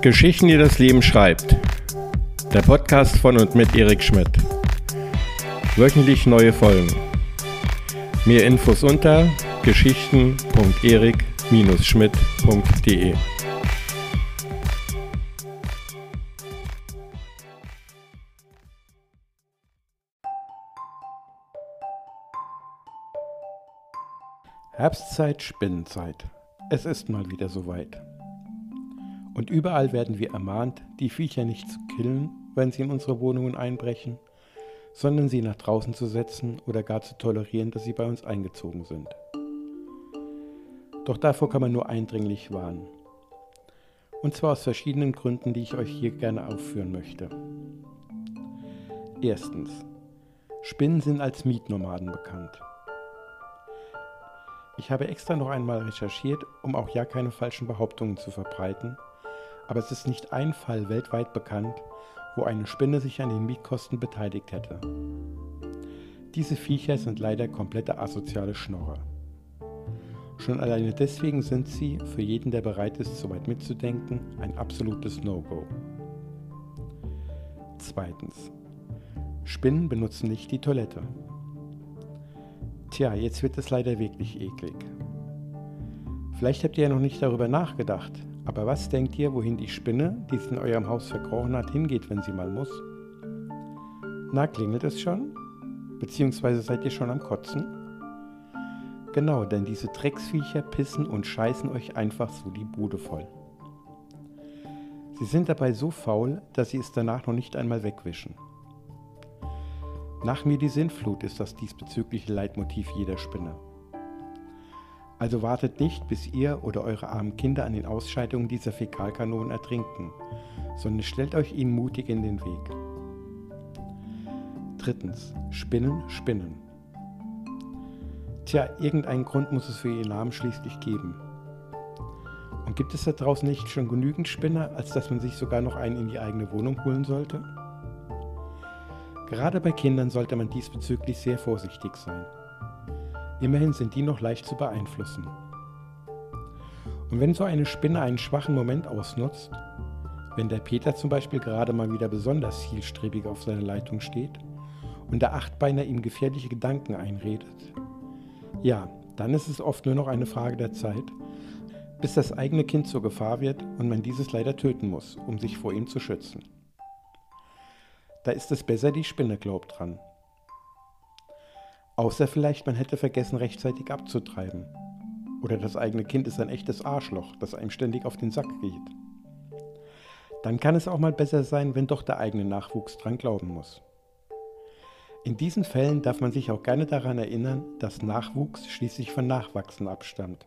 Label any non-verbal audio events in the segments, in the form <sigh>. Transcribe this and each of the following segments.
Geschichten, die das Leben schreibt. Der Podcast von und mit Erik Schmidt. Wöchentlich neue Folgen. Mehr Infos unter geschichten.erik-schmidt.de. Herbstzeit, Spinnenzeit. Es ist mal wieder soweit. Und überall werden wir ermahnt, die Viecher nicht zu killen, wenn sie in unsere Wohnungen einbrechen, sondern sie nach draußen zu setzen oder gar zu tolerieren, dass sie bei uns eingezogen sind. Doch davor kann man nur eindringlich warnen. Und zwar aus verschiedenen Gründen, die ich euch hier gerne aufführen möchte. Erstens. Spinnen sind als Mietnomaden bekannt. Ich habe extra noch einmal recherchiert, um auch ja keine falschen Behauptungen zu verbreiten, aber es ist nicht ein Fall weltweit bekannt, wo eine Spinne sich an den Mietkosten beteiligt hätte. Diese Viecher sind leider komplette asoziale Schnorrer. Schon alleine deswegen sind sie, für jeden, der bereit ist, so weit mitzudenken, ein absolutes No-Go. Zweitens. Spinnen benutzen nicht die Toilette. Tja, jetzt wird es leider wirklich eklig. Vielleicht habt ihr ja noch nicht darüber nachgedacht, aber was denkt ihr, wohin die Spinne, die es in eurem Haus verkrochen hat, hingeht, wenn sie mal muss? Na, klingelt es schon? Beziehungsweise seid ihr schon am Kotzen? Genau, denn diese Drecksviecher pissen und scheißen euch einfach so die Bude voll. Sie sind dabei so faul, dass sie es danach noch nicht einmal wegwischen. Nach mir die Sintflut ist das diesbezügliche Leitmotiv jeder Spinne. Also wartet nicht, bis ihr oder eure armen Kinder an den Ausscheidungen dieser Fäkalkanonen ertrinken, sondern stellt euch ihnen mutig in den Weg. Drittens, Spinnen, Spinnen. Tja, irgendeinen Grund muss es für ihren Namen schließlich geben. Und gibt es da draußen nicht schon genügend Spinner, als dass man sich sogar noch einen in die eigene Wohnung holen sollte? Gerade bei Kindern sollte man diesbezüglich sehr vorsichtig sein. Immerhin sind die noch leicht zu beeinflussen. Und wenn so eine Spinne einen schwachen Moment ausnutzt, wenn der Peter zum Beispiel gerade mal wieder besonders zielstrebig auf seiner Leitung steht und der Achtbeiner ihm gefährliche Gedanken einredet, ja, dann ist es oft nur noch eine Frage der Zeit, bis das eigene Kind zur Gefahr wird und man dieses leider töten muss, um sich vor ihm zu schützen. Da ist es besser, die Spinne glaubt dran. Außer vielleicht, man hätte vergessen, rechtzeitig abzutreiben. Oder das eigene Kind ist ein echtes Arschloch, das einem ständig auf den Sack geht. Dann kann es auch mal besser sein, wenn doch der eigene Nachwuchs dran glauben muss. In diesen Fällen darf man sich auch gerne daran erinnern, dass Nachwuchs schließlich von Nachwachsen abstammt.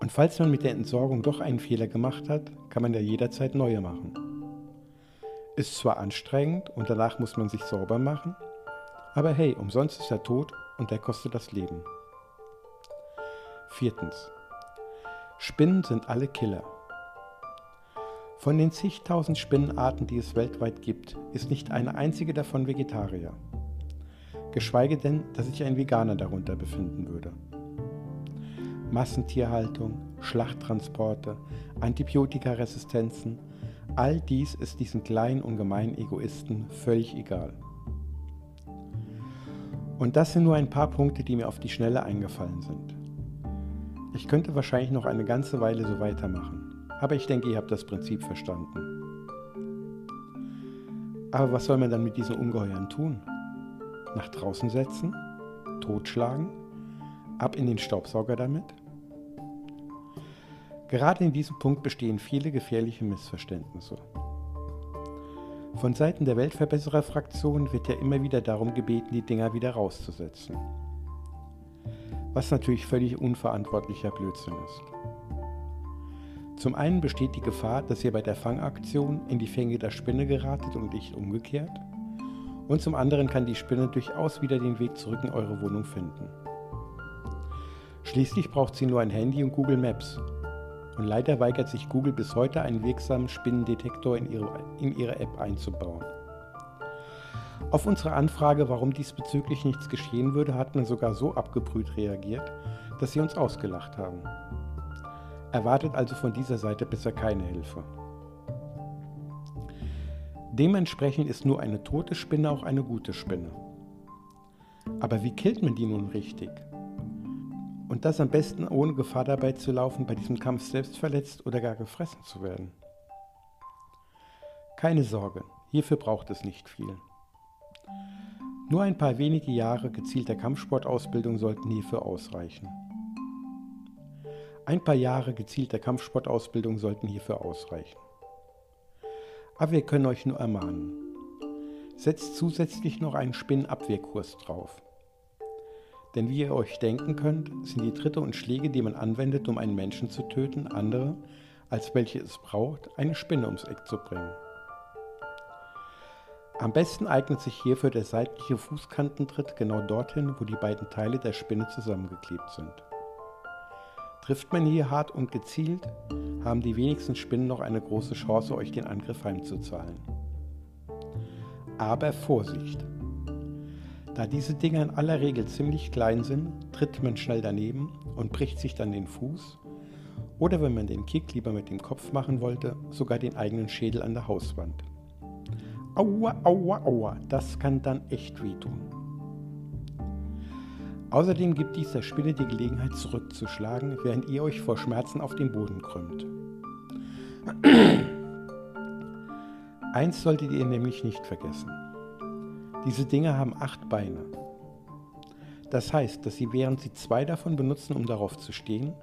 Und falls man mit der Entsorgung doch einen Fehler gemacht hat, kann man ja jederzeit neue machen. Ist zwar anstrengend und danach muss man sich sauber machen, aber hey, umsonst ist er tot und der kostet das Leben. Viertens. Spinnen sind alle Killer. Von den zigtausend Spinnenarten, die es weltweit gibt, ist nicht eine einzige davon Vegetarier. Geschweige denn, dass sich ein Veganer darunter befinden würde. Massentierhaltung, Schlachttransporte, Antibiotikaresistenzen, All dies ist diesen kleinen und gemeinen Egoisten völlig egal. Und das sind nur ein paar Punkte, die mir auf die Schnelle eingefallen sind. Ich könnte wahrscheinlich noch eine ganze Weile so weitermachen, aber ich denke, ihr habt das Prinzip verstanden. Aber was soll man dann mit diesen Ungeheuern tun? Nach draußen setzen? Totschlagen? Ab in den Staubsauger damit? Gerade in diesem Punkt bestehen viele gefährliche Missverständnisse. Von Seiten der Weltverbesserer-Fraktion wird ja immer wieder darum gebeten, die Dinger wieder rauszusetzen. Was natürlich völlig unverantwortlicher Blödsinn ist. Zum einen besteht die Gefahr, dass ihr bei der Fangaktion in die Fänge der Spinne geratet und nicht umgekehrt. Und zum anderen kann die Spinne durchaus wieder den Weg zurück in eure Wohnung finden. Schließlich braucht sie nur ein Handy und Google Maps, und leider weigert sich Google bis heute, einen wirksamen Spinnendetektor in ihre, in ihre App einzubauen. Auf unsere Anfrage, warum diesbezüglich nichts geschehen würde, hat man sogar so abgebrüht reagiert, dass sie uns ausgelacht haben. Erwartet also von dieser Seite besser keine Hilfe. Dementsprechend ist nur eine tote Spinne auch eine gute Spinne. Aber wie killt man die nun richtig? Und das am besten ohne Gefahr dabei zu laufen, bei diesem Kampf selbst verletzt oder gar gefressen zu werden. Keine Sorge, hierfür braucht es nicht viel. Nur ein paar wenige Jahre gezielter Kampfsportausbildung sollten hierfür ausreichen. Ein paar Jahre gezielter Kampfsportausbildung sollten hierfür ausreichen. Aber wir können euch nur ermahnen. Setzt zusätzlich noch einen Spinnenabwehrkurs drauf. Denn wie ihr euch denken könnt, sind die Tritte und Schläge, die man anwendet, um einen Menschen zu töten, andere, als welche es braucht, eine Spinne ums Eck zu bringen. Am besten eignet sich hierfür der seitliche Fußkantentritt genau dorthin, wo die beiden Teile der Spinne zusammengeklebt sind. Trifft man hier hart und gezielt, haben die wenigsten Spinnen noch eine große Chance, euch den Angriff heimzuzahlen. Aber Vorsicht! Da diese Dinger in aller Regel ziemlich klein sind, tritt man schnell daneben und bricht sich dann den Fuß oder wenn man den Kick lieber mit dem Kopf machen wollte, sogar den eigenen Schädel an der Hauswand. Aua, aua, aua, das kann dann echt wehtun. Außerdem gibt dies der Spinne die Gelegenheit zurückzuschlagen, während ihr euch vor Schmerzen auf den Boden krümmt. <clears throat> Eins solltet ihr nämlich nicht vergessen. Diese Dinge haben acht Beine. Das heißt, dass sie während sie zwei davon benutzen, um darauf zu stehen,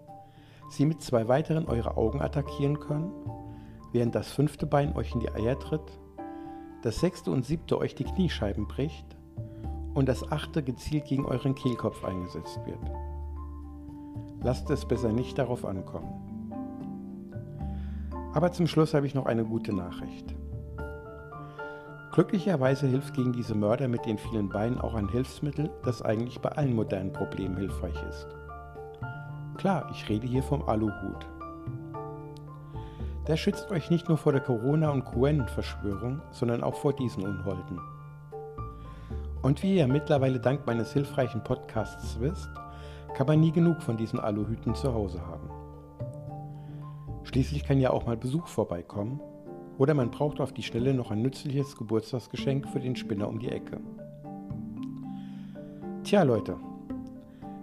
sie mit zwei weiteren eure Augen attackieren können, während das fünfte Bein euch in die Eier tritt das sechste und siebte euch die Kniescheiben bricht und das achte gezielt gegen euren Kehlkopf eingesetzt wird. Lasst es besser nicht darauf ankommen. Aber zum Schluss habe ich noch eine gute Nachricht. Glücklicherweise hilft gegen diese Mörder mit den vielen Beinen auch ein Hilfsmittel, das eigentlich bei allen modernen Problemen hilfreich ist. Klar, ich rede hier vom Aluhut. Der schützt euch nicht nur vor der Corona- und QN-Verschwörung, sondern auch vor diesen Unholden. Und wie ihr mittlerweile dank meines hilfreichen Podcasts wisst, kann man nie genug von diesen Aluhüten zu Hause haben. Schließlich kann ja auch mal Besuch vorbeikommen oder man braucht auf die Schnelle noch ein nützliches Geburtstagsgeschenk für den Spinner um die Ecke. Tja Leute,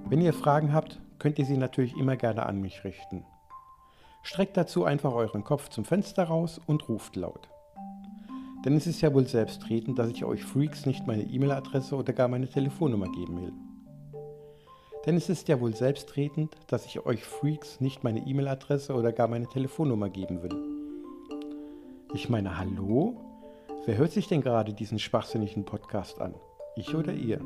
wenn ihr Fragen habt, könnt ihr sie natürlich immer gerne an mich richten. Streckt dazu einfach euren Kopf zum Fenster raus und ruft laut. Denn es ist ja wohl selbstredend, dass ich euch Freaks nicht meine E-Mail-Adresse oder gar meine Telefonnummer geben will. Denn es ist ja wohl selbstredend, dass ich euch Freaks nicht meine E-Mail-Adresse oder gar meine Telefonnummer geben will. Ich meine, hallo? Wer hört sich denn gerade diesen schwachsinnigen Podcast an? Ich oder ihr?